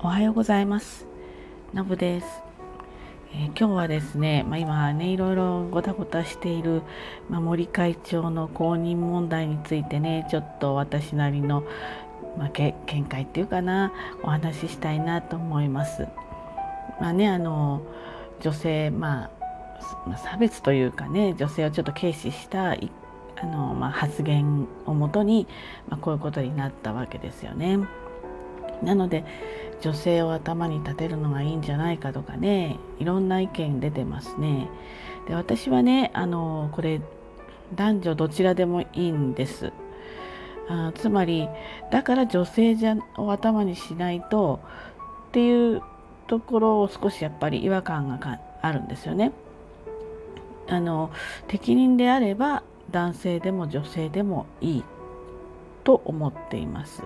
おはようございます。のぶです、えー、今日はですね、まあ、今ねいろいろごたごたしている、まあ、森会長の公認問題についてねちょっと私なりの、まあ、見解っていうかなお話ししたいなと思います。まあねあの女性まあ差別というかね女性をちょっと軽視したあの、まあ、発言をもとに、まあ、こういうことになったわけですよね。なので女性を頭に立てるのがいいんじゃないかとかねいろんな意見出てますね。で私はねあのこれ男女どちらでもいいんです。あつまりだから女性じゃを頭にしないとっていうところを少しやっぱり違和感があるんですよね。あの適任であれば男性でも女性でもいいと思っています。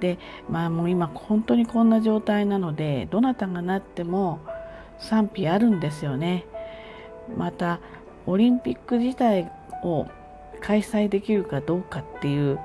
でまあもう今本当にこんな状態なのでどなたがなっても賛否あるんですよね。またオリンピック自体を開催できるかどうかっていう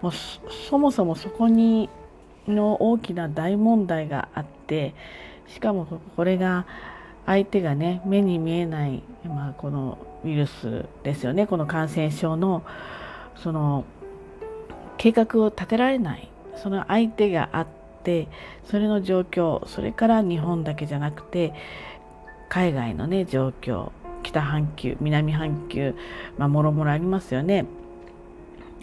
もうそもそもそこにの大きな大問題があってしかもこれが相手がね目に見えない、まあ、このウイルスですよねこの感染症のその計画を立てられないその相手があってそれの状況それから日本だけじゃなくて海外のね状況北半球南半球まあもろもろありますよね。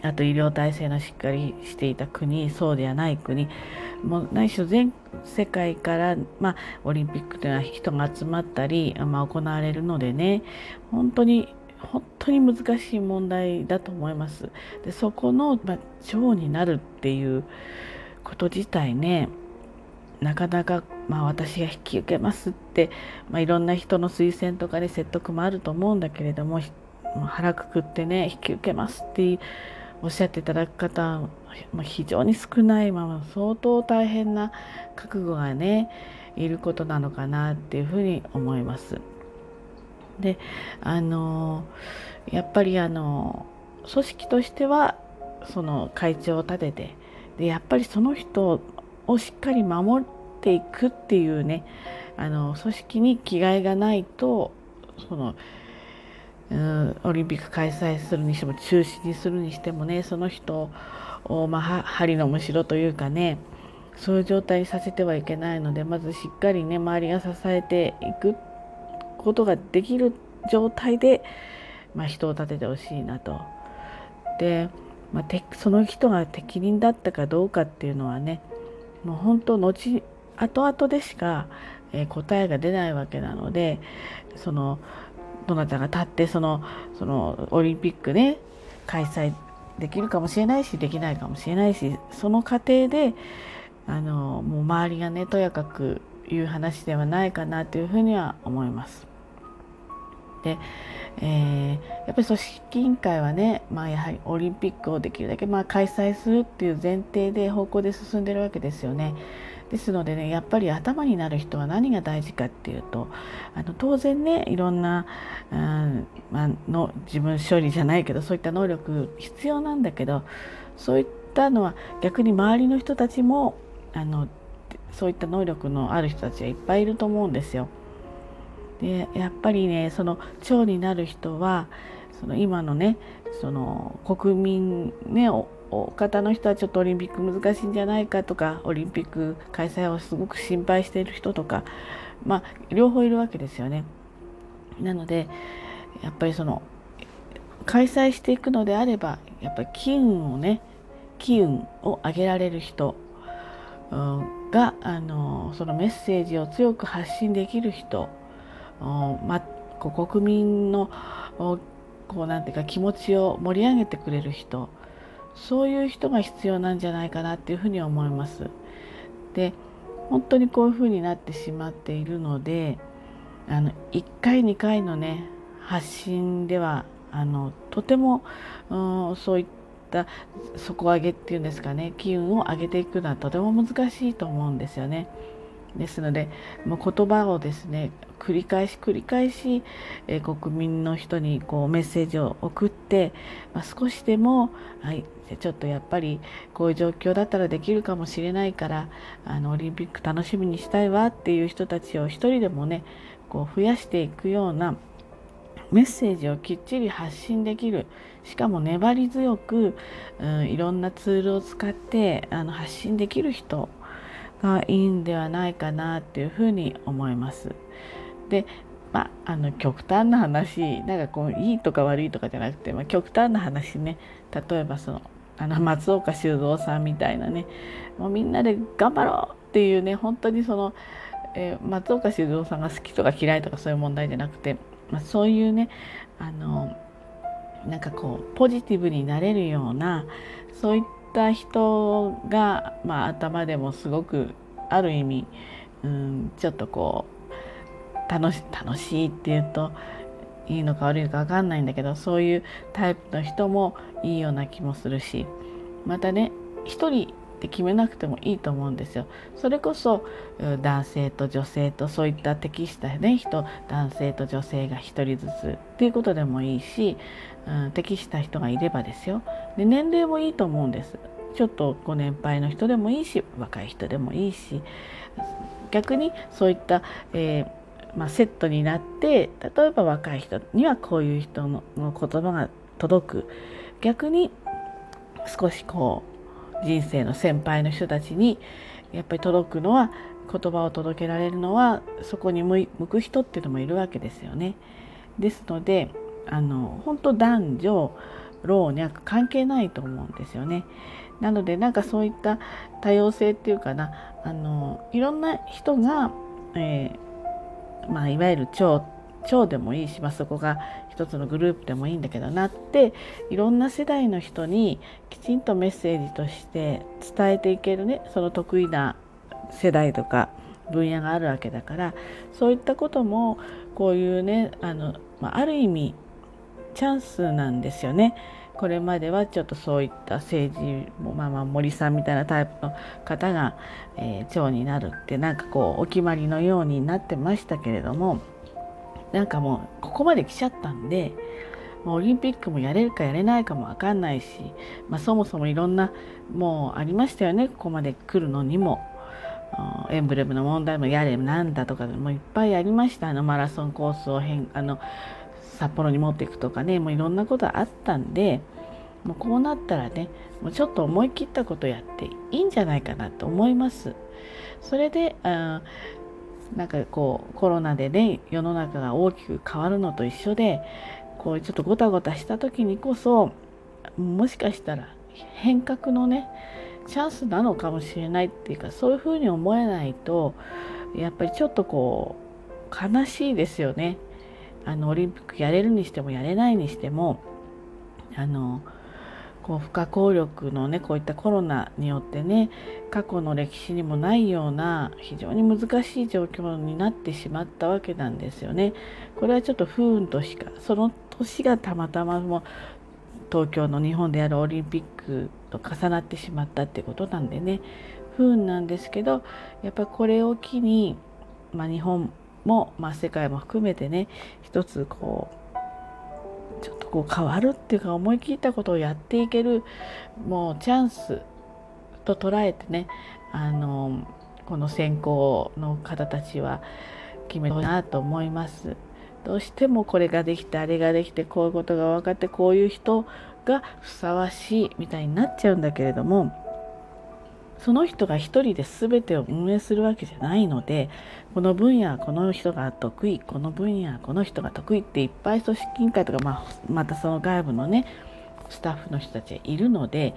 あと医療体制のしっかりしていた国そうではない国。もうないしろ全世界から、まあ、オリンピックというのは人が集まったり、まあ、行われるのでね。本当に本当に難しい問題だと思います。でそこの、まあ、長になるっていうこと自体ねなかなか、まあ、私が引き受けますって、まあ、いろんな人の推薦とかで、説得もあると思うんだけれども腹くくってね引き受けますっておっしゃっていただく方ま、非常に少ないまま相当大変な覚悟がねいることなのかなっていうふうに思います。であのやっぱりあの組織としてはその会長を立ててでやっぱりその人をしっかり守っていくっていうねあの組織に気概がないとそのオリンピック開催するにしても中止にするにしてもねその人を、まあ、針のむしろというかねそういう状態にさせてはいけないのでまずしっかりね周りが支えていくっことができる状態で、まあ、人を立ててほしいなと。で、まあ、その人が適任だったかどうかっていうのはねもう本当後後々でしか、えー、答えが出ないわけなのでそのどなたが立ってそのそのオリンピックね開催できるかもしれないしできないかもしれないしその過程であのもう周りがねとやかく言う話ではないかなというふうには思います。で、えー、やっぱり組織委員会はね、まあ、やはりオリンピックをできるだけまあ開催するっていう前提で方向で進んでるわけですよね。ですのでねやっぱり頭になる人は何が大事かっていうとあの当然ねいろんな、うんまあの自分処理じゃないけどそういった能力必要なんだけどそういったのは逆に周りの人たちもあのそういった能力のある人たちはいっぱいいると思うんですよ。でやっぱりねその長になる人はその今のねその国民ねお方の人はちょっとオリンピック難しいんじゃないかとかオリンピック開催をすごく心配している人とかまあ両方いるわけですよね。なのでやっぱりその開催していくのであればやっぱり機運をね機運を上げられる人があのそのメッセージを強く発信できる人ま、こ国民のこうなんていうか気持ちを盛り上げてくれる人そういう人が必要なんじゃないかなっていうふうに思います。で本当にこういうふうになってしまっているのであの1回2回のね発信ではあのとても、うん、そういった底上げっていうんですかね機運を上げていくのはとても難しいと思うんですよね。ですのでもう言葉をですね繰り返し繰り返し、えー、国民の人にこうメッセージを送って、まあ、少しでも、はい、ちょっとやっぱりこういう状況だったらできるかもしれないからあのオリンピック楽しみにしたいわっていう人たちを一人でもねこう増やしていくようなメッセージをきっちり発信できるしかも粘り強く、うん、いろんなツールを使ってあの発信できる人がいいんではないかなっていうふうに思います。でまあ、あの極端な話なんかこういいとか悪いとかじゃなくて、まあ、極端な話ね例えばそのあの松岡修造さんみたいなねもうみんなで頑張ろうっていうね本当にその、えー、松岡修造さんが好きとか嫌いとかそういう問題じゃなくて、まあ、そういうねあのなんかこうポジティブになれるようなそういっった人が、まあ、頭でもすごくある意味、うん、ちょっとこう楽し楽しいっていうといいのか悪いのか分かんないんだけどそういうタイプの人もいいような気もするしまたね一人って決めなくてもいいと思うんですよ。それこそ男性と女性とそういった適したね人男性と女性が1人ずつっていうことでもいいし、うん、適した人がいればですよ。で年齢もいいと思うんです。ちょっとご年配の人でもいいし若い人でもいいし逆にそういった、えーまあ、セットになって例えば若い人にはこういう人の言葉が届く逆に少しこう人生の先輩の人たちにやっぱり届くのは言葉を届けられるのはそこに向く人っていうのもいるわけですよね。ですのであの本当男女老若関係ないと思うんですよね。なのでなんかそういった多様性っていうかなあのいろんな人が、えー、まあ、いわゆる超超でもいいし、まあ、そこが一つのグループでもいいんだけどなっていろんな世代の人にきちんとメッセージとして伝えていけるねその得意な世代とか分野があるわけだからそういったこともこういうねあの、まあ、ある意味チャンスなんですよね。これまではちょっとそういった政治も、まあ、まあ森さんみたいなタイプの方が、えー、長になるってなんかこうお決まりのようになってましたけれどもなんかもうここまで来ちゃったんでもうオリンピックもやれるかやれないかも分かんないし、まあ、そもそもいろんなもうありましたよねここまで来るのにもエンブレムの問題もやれなんだとかでもいっぱいありましたあのマラソンコースを変あの札幌に持っていくとかねもういろんなことあったんでもうこうなったらねもうちょっと思い切ったことやっていいんじゃないかなと思います。それであなんかこうコロナでね世の中が大きく変わるのと一緒でこうちょっとごたごたした時にこそもしかしたら変革のねチャンスなのかもしれないっていうかそういうふうに思えないとやっぱりちょっとこう悲しいですよね。あのオリンピックやれるにしてもやれないにしてもあのこう不可抗力のねこういったコロナによってね過去の歴史にもないような非常に難しい状況になってしまったわけなんですよね。これはちょっと不運としかその年がたまたまも東京の日本でやるオリンピックと重なってしまったってことなんでね不運なんですけどやっぱこれを機に、まあ、日本も、まあ、世界も含めてね一つこうこう変わるっていうか思い切ったことをやっていけるもうチャンスと捉えてねあのこの選考の方たちは決めたなと思います。どうしてもこれができてあれができてこういうことが分かってこういう人がふさわしいみたいになっちゃうんだけれどもその人が一人で全てを運営するわけじゃないのでこの分野はこの人が得意この分野はこの人が得意っていっぱい組織委員会とか、まあ、またその外部のねスタッフの人たちがいるので、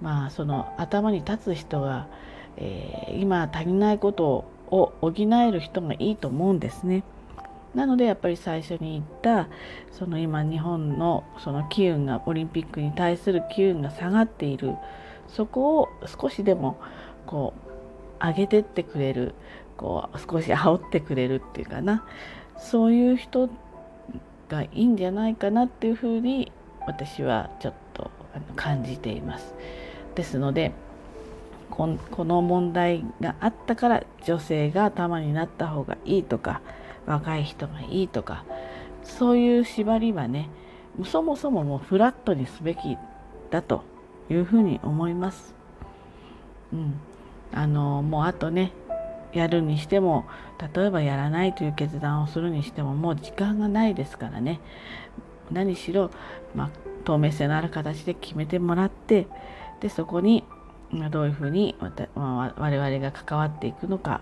まあ、その頭に立つ人が、えー、今足りないことを補える人がいいと思うんですね。なのでやっぱり最初に言ったその今日本のその機運がオリンピックに対する機運が下がっているそこを少しでもこう上げてってくれるこう少し煽ってくれるっていうかなそういう人がいいんじゃないかなっていうふうに私はちょっと感じています。ですのでこの問題があったから女性が頭になった方がいいとか若い人がいいとかそういう縛りはねそもそももうフラットにすべきだというふうに思います。うん、あのもうあとねやるにしても例えばやらないという決断をするにしてももう時間がないですからね何しろ、まあ、透明性のある形で決めてもらってでそこにどういうふうに我々が関わっていくのか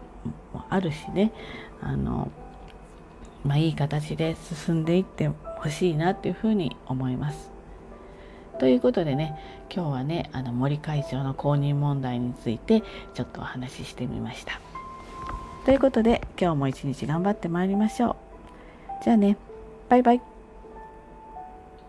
もあるしねあの、まあ、いい形で進んでいってほしいなっていうふうに思います。ということでね今日はねあの森会長の公認問題についてちょっとお話ししてみました。ということで今日も一日頑張ってまいりましょう。じゃあねバイバイ。